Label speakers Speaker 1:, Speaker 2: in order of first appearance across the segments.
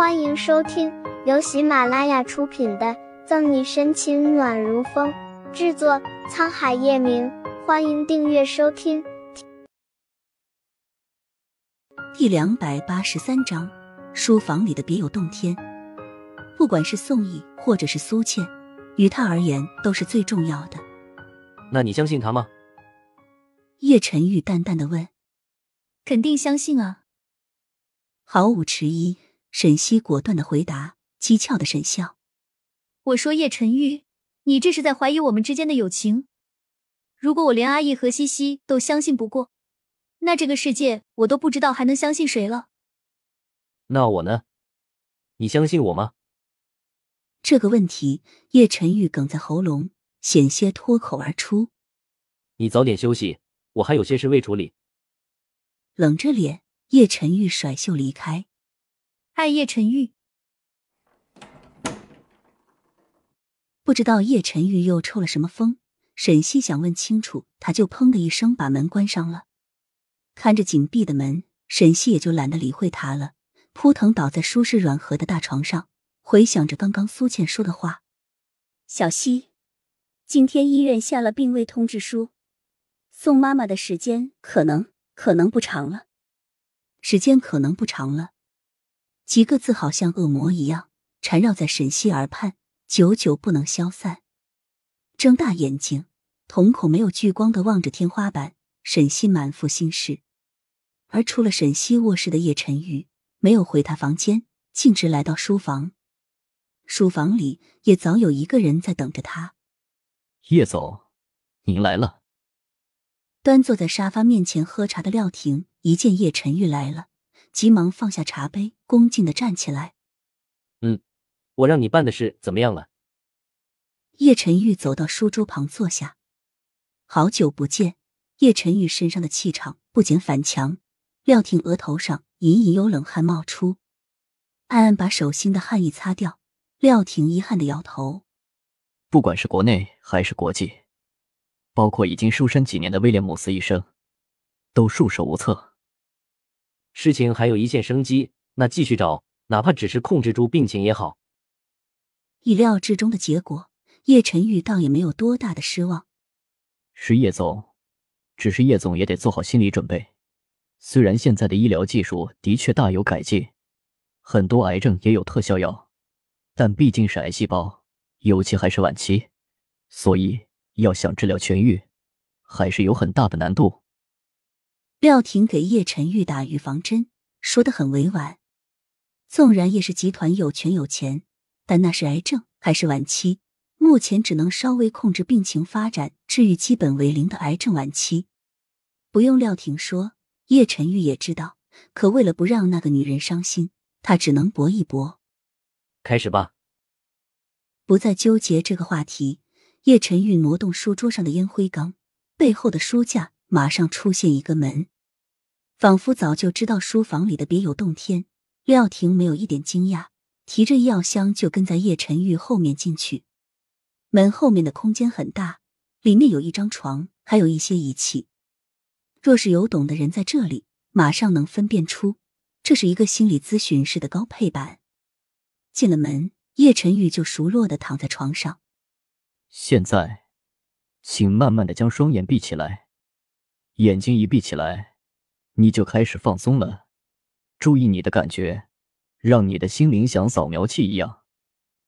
Speaker 1: 欢迎收听由喜马拉雅出品的《赠你深情暖如风》，制作沧海夜明。欢迎订阅收听。
Speaker 2: 第两百八十三章，书房里的别有洞天。不管是宋义或者是苏倩，于他而言都是最重要的。
Speaker 3: 那你相信他吗？
Speaker 2: 叶晨玉淡淡的问。
Speaker 4: 肯定相信啊！
Speaker 2: 毫无迟疑，沈西果断的回答，讥诮的沈笑。
Speaker 4: 我说叶晨玉，你这是在怀疑我们之间的友情？如果我连阿义和西西都相信不过，那这个世界我都不知道还能相信谁了。
Speaker 3: 那我呢？你相信我吗？
Speaker 2: 这个问题，叶晨玉哽在喉咙，险些脱口而出。
Speaker 3: 你早点休息，我还有些事未处理。
Speaker 2: 冷着脸，叶晨玉甩袖离开。
Speaker 4: 爱叶晨玉，
Speaker 2: 不知道叶晨玉又抽了什么风。沈西想问清楚，他就砰的一声把门关上了。看着紧闭的门，沈西也就懒得理会他了，扑腾倒在舒适软和的大床上，回想着刚刚苏倩说的话：“
Speaker 5: 小西，今天医院下了病危通知书，送妈妈的时间可能……”可能不长了，
Speaker 2: 时间可能不长了，几个字好像恶魔一样缠绕在沈西耳畔，久久不能消散。睁大眼睛，瞳孔没有聚光的望着天花板，沈西满腹心事。而出了沈西卧室的叶晨玉没有回他房间，径直来到书房。书房里也早有一个人在等着他。
Speaker 3: 叶总，您来了。
Speaker 2: 端坐在沙发面前喝茶的廖婷一见叶晨玉来了，急忙放下茶杯，恭敬的站起来。
Speaker 3: 嗯，我让你办的事怎么样了？
Speaker 2: 叶晨玉走到书桌旁坐下。好久不见，叶晨玉身上的气场不减反强。廖婷额头上隐隐有冷汗冒出，暗暗把手心的汗意擦掉。廖婷遗憾的摇头。
Speaker 3: 不管是国内还是国际。包括已经瘦身几年的威廉姆斯医生，都束手无策。事情还有一线生机，那继续找，哪怕只是控制住病情也好。
Speaker 2: 意料之中的结果，叶晨玉倒也没有多大的失望。
Speaker 3: 是叶总，只是叶总也得做好心理准备。虽然现在的医疗技术的确大有改进，很多癌症也有特效药，但毕竟是癌细胞，尤其还是晚期，所以。要想治疗痊愈，还是有很大的难度。
Speaker 2: 廖婷给叶晨玉打预防针，说的很委婉。纵然叶氏集团有权有钱，但那是癌症，还是晚期，目前只能稍微控制病情发展，治愈基本为零的癌症晚期。不用廖婷说，叶晨玉也知道。可为了不让那个女人伤心，他只能搏一搏。
Speaker 3: 开始吧，
Speaker 2: 不再纠结这个话题。叶晨玉挪动书桌上的烟灰缸，背后的书架马上出现一个门，仿佛早就知道书房里的别有洞天。廖婷没有一点惊讶，提着医药箱就跟在叶晨玉后面进去。门后面的空间很大，里面有一张床，还有一些仪器。若是有懂的人在这里，马上能分辨出这是一个心理咨询室的高配版。进了门，叶晨玉就熟络的躺在床上。
Speaker 3: 现在，请慢慢的将双眼闭起来，眼睛一闭起来，你就开始放松了。注意你的感觉，让你的心灵像扫描器一样，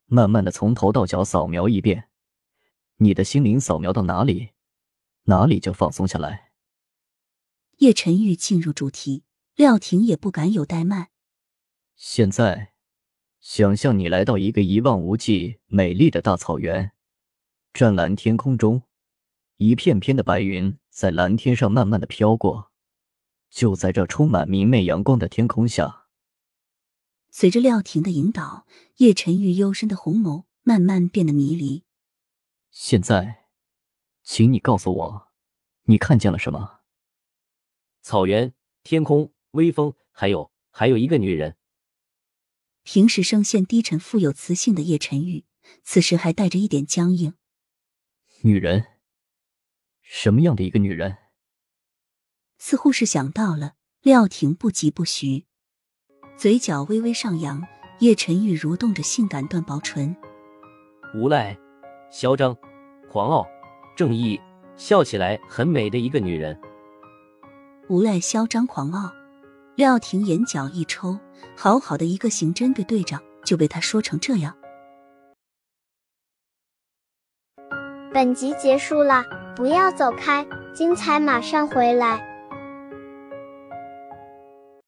Speaker 3: 慢慢的从头到脚扫描一遍。你的心灵扫描到哪里，哪里就放松下来。
Speaker 2: 叶晨玉进入主题，廖婷也不敢有怠慢。
Speaker 3: 现在，想象你来到一个一望无际、美丽的大草原。湛蓝天空中，一片片的白云在蓝天上慢慢的飘过。就在这充满明媚阳光的天空下，
Speaker 2: 随着廖婷的引导，叶晨玉幽深的红眸慢慢变得迷离。
Speaker 3: 现在，请你告诉我，你看见了什么？草原、天空、微风，还有还有一个女人。
Speaker 2: 平时声线低沉、富有磁性的叶晨玉，此时还带着一点僵硬。
Speaker 3: 女人，什么样的一个女人？
Speaker 2: 似乎是想到了，廖婷不疾不徐，嘴角微微上扬，叶晨玉蠕动着性感断薄唇，
Speaker 6: 无赖、嚣张、狂傲、正义，笑起来很美的一个女人。
Speaker 2: 无赖、嚣张、狂傲。廖婷眼角一抽，好好的一个刑侦队队长就被他说成这样。
Speaker 1: 本集结束了，不要走开，精彩马上回来。